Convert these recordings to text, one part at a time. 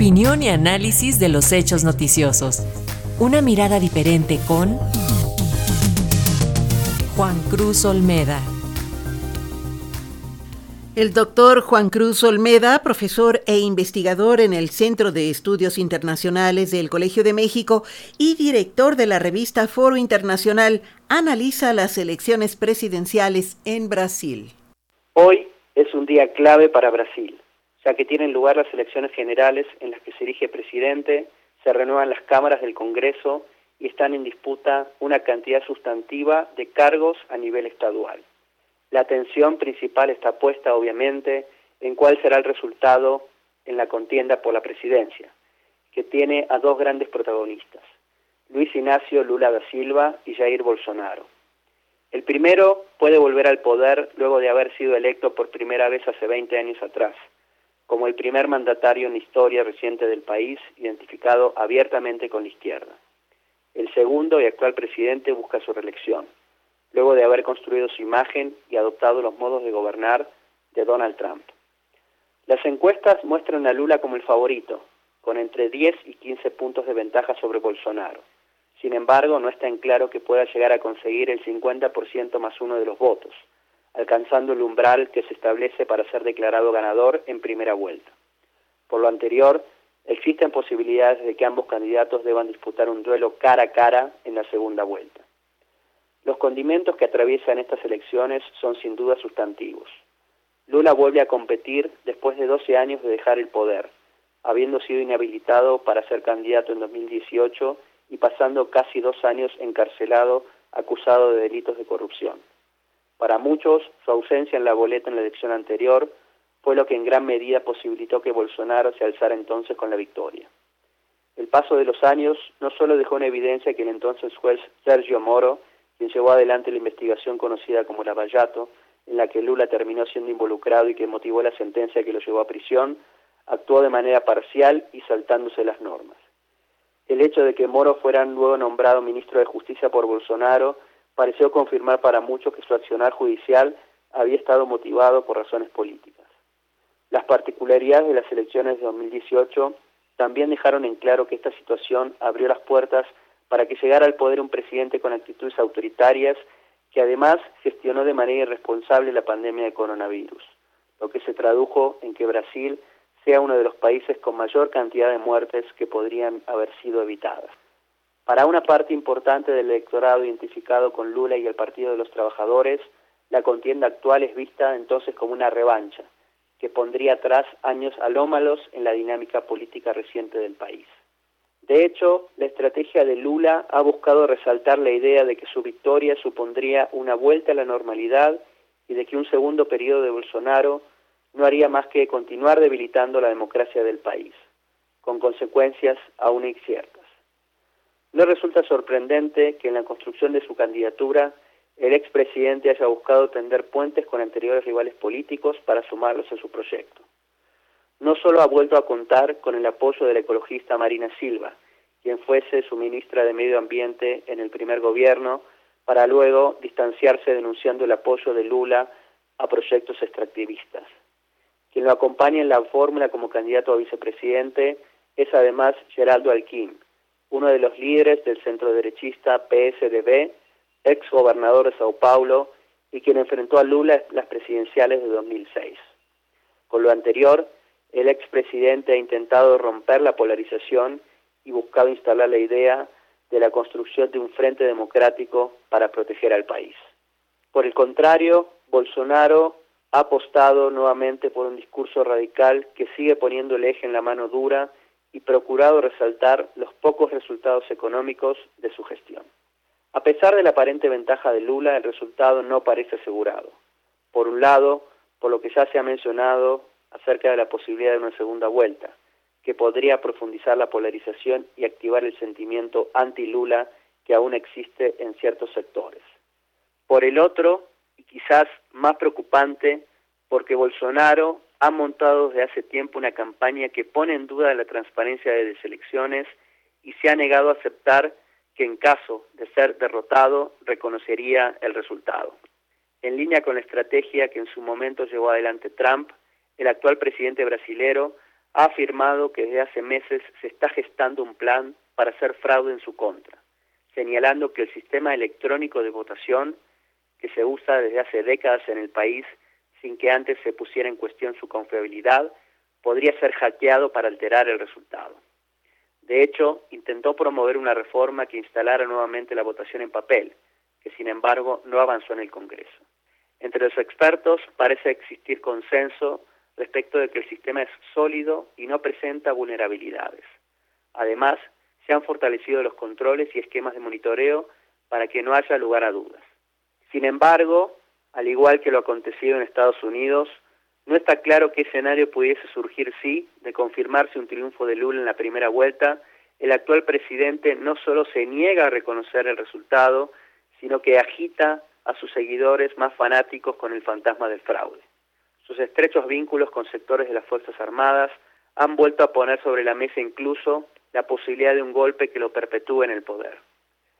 Opinión y análisis de los hechos noticiosos. Una mirada diferente con Juan Cruz Olmeda. El doctor Juan Cruz Olmeda, profesor e investigador en el Centro de Estudios Internacionales del Colegio de México y director de la revista Foro Internacional, analiza las elecciones presidenciales en Brasil. Hoy es un día clave para Brasil ya que tienen lugar las elecciones generales en las que se elige presidente, se renuevan las cámaras del Congreso y están en disputa una cantidad sustantiva de cargos a nivel estadual. La atención principal está puesta, obviamente, en cuál será el resultado en la contienda por la presidencia, que tiene a dos grandes protagonistas, Luis Ignacio Lula da Silva y Jair Bolsonaro. El primero puede volver al poder luego de haber sido electo por primera vez hace 20 años atrás como el primer mandatario en la historia reciente del país identificado abiertamente con la izquierda. El segundo y actual presidente busca su reelección, luego de haber construido su imagen y adoptado los modos de gobernar de Donald Trump. Las encuestas muestran a Lula como el favorito, con entre 10 y 15 puntos de ventaja sobre Bolsonaro. Sin embargo, no está en claro que pueda llegar a conseguir el 50% más uno de los votos, alcanzando el umbral que se establece para ser declarado ganador en primera vuelta. Por lo anterior, existen posibilidades de que ambos candidatos deban disputar un duelo cara a cara en la segunda vuelta. Los condimentos que atraviesan estas elecciones son sin duda sustantivos. Lula vuelve a competir después de 12 años de dejar el poder, habiendo sido inhabilitado para ser candidato en 2018 y pasando casi dos años encarcelado acusado de delitos de corrupción. Para muchos, su ausencia en la boleta en la elección anterior fue lo que en gran medida posibilitó que Bolsonaro se alzara entonces con la victoria. El paso de los años no solo dejó en evidencia que el entonces juez Sergio Moro, quien llevó adelante la investigación conocida como la Vallato, en la que Lula terminó siendo involucrado y que motivó la sentencia que lo llevó a prisión, actuó de manera parcial y saltándose las normas. El hecho de que Moro fuera luego nombrado ministro de Justicia por Bolsonaro pareció confirmar para muchos que su accionar judicial había estado motivado por razones políticas. Las particularidades de las elecciones de 2018 también dejaron en claro que esta situación abrió las puertas para que llegara al poder un presidente con actitudes autoritarias que además gestionó de manera irresponsable la pandemia de coronavirus, lo que se tradujo en que Brasil sea uno de los países con mayor cantidad de muertes que podrían haber sido evitadas. Para una parte importante del electorado identificado con Lula y el Partido de los Trabajadores, la contienda actual es vista entonces como una revancha, que pondría atrás años alómalos en la dinámica política reciente del país. De hecho, la estrategia de Lula ha buscado resaltar la idea de que su victoria supondría una vuelta a la normalidad y de que un segundo periodo de Bolsonaro no haría más que continuar debilitando la democracia del país, con consecuencias aún inciertas. No resulta sorprendente que en la construcción de su candidatura el expresidente haya buscado tender puentes con anteriores rivales políticos para sumarlos a su proyecto. No solo ha vuelto a contar con el apoyo de la ecologista Marina Silva, quien fuese su ministra de Medio Ambiente en el primer gobierno, para luego distanciarse denunciando el apoyo de Lula a proyectos extractivistas. Quien lo acompaña en la fórmula como candidato a vicepresidente es además Geraldo Alquín, uno de los líderes del centro derechista PSDB, ex gobernador de Sao Paulo y quien enfrentó a Lula las presidenciales de 2006. Con lo anterior, el expresidente ha intentado romper la polarización y buscado instalar la idea de la construcción de un frente democrático para proteger al país. Por el contrario, Bolsonaro ha apostado nuevamente por un discurso radical que sigue poniendo el eje en la mano dura y procurado resaltar los pocos resultados económicos de su gestión. A pesar de la aparente ventaja de Lula, el resultado no parece asegurado. Por un lado, por lo que ya se ha mencionado acerca de la posibilidad de una segunda vuelta, que podría profundizar la polarización y activar el sentimiento anti-Lula que aún existe en ciertos sectores. Por el otro, y quizás más preocupante, porque Bolsonaro ha montado desde hace tiempo una campaña que pone en duda la transparencia de las elecciones y se ha negado a aceptar que en caso de ser derrotado reconocería el resultado. En línea con la estrategia que en su momento llevó adelante Trump, el actual presidente brasilero ha afirmado que desde hace meses se está gestando un plan para hacer fraude en su contra, señalando que el sistema electrónico de votación que se usa desde hace décadas en el país sin que antes se pusiera en cuestión su confiabilidad, podría ser hackeado para alterar el resultado. De hecho, intentó promover una reforma que instalara nuevamente la votación en papel, que sin embargo no avanzó en el Congreso. Entre los expertos parece existir consenso respecto de que el sistema es sólido y no presenta vulnerabilidades. Además, se han fortalecido los controles y esquemas de monitoreo para que no haya lugar a dudas. Sin embargo, al igual que lo acontecido en Estados Unidos, no está claro qué escenario pudiese surgir si, de confirmarse un triunfo de Lula en la primera vuelta, el actual presidente no solo se niega a reconocer el resultado, sino que agita a sus seguidores más fanáticos con el fantasma del fraude. Sus estrechos vínculos con sectores de las Fuerzas Armadas han vuelto a poner sobre la mesa incluso la posibilidad de un golpe que lo perpetúe en el poder.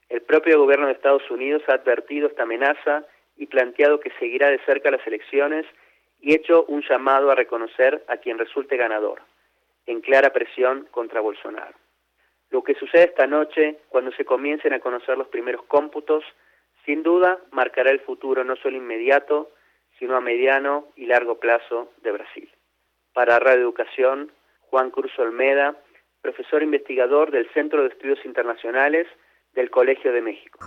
El propio gobierno de Estados Unidos ha advertido esta amenaza y planteado que seguirá de cerca las elecciones y hecho un llamado a reconocer a quien resulte ganador, en clara presión contra Bolsonaro. Lo que sucede esta noche, cuando se comiencen a conocer los primeros cómputos, sin duda marcará el futuro no solo inmediato, sino a mediano y largo plazo de Brasil. Para Radio Educación, Juan Cruz Olmeda, profesor investigador del Centro de Estudios Internacionales del Colegio de México.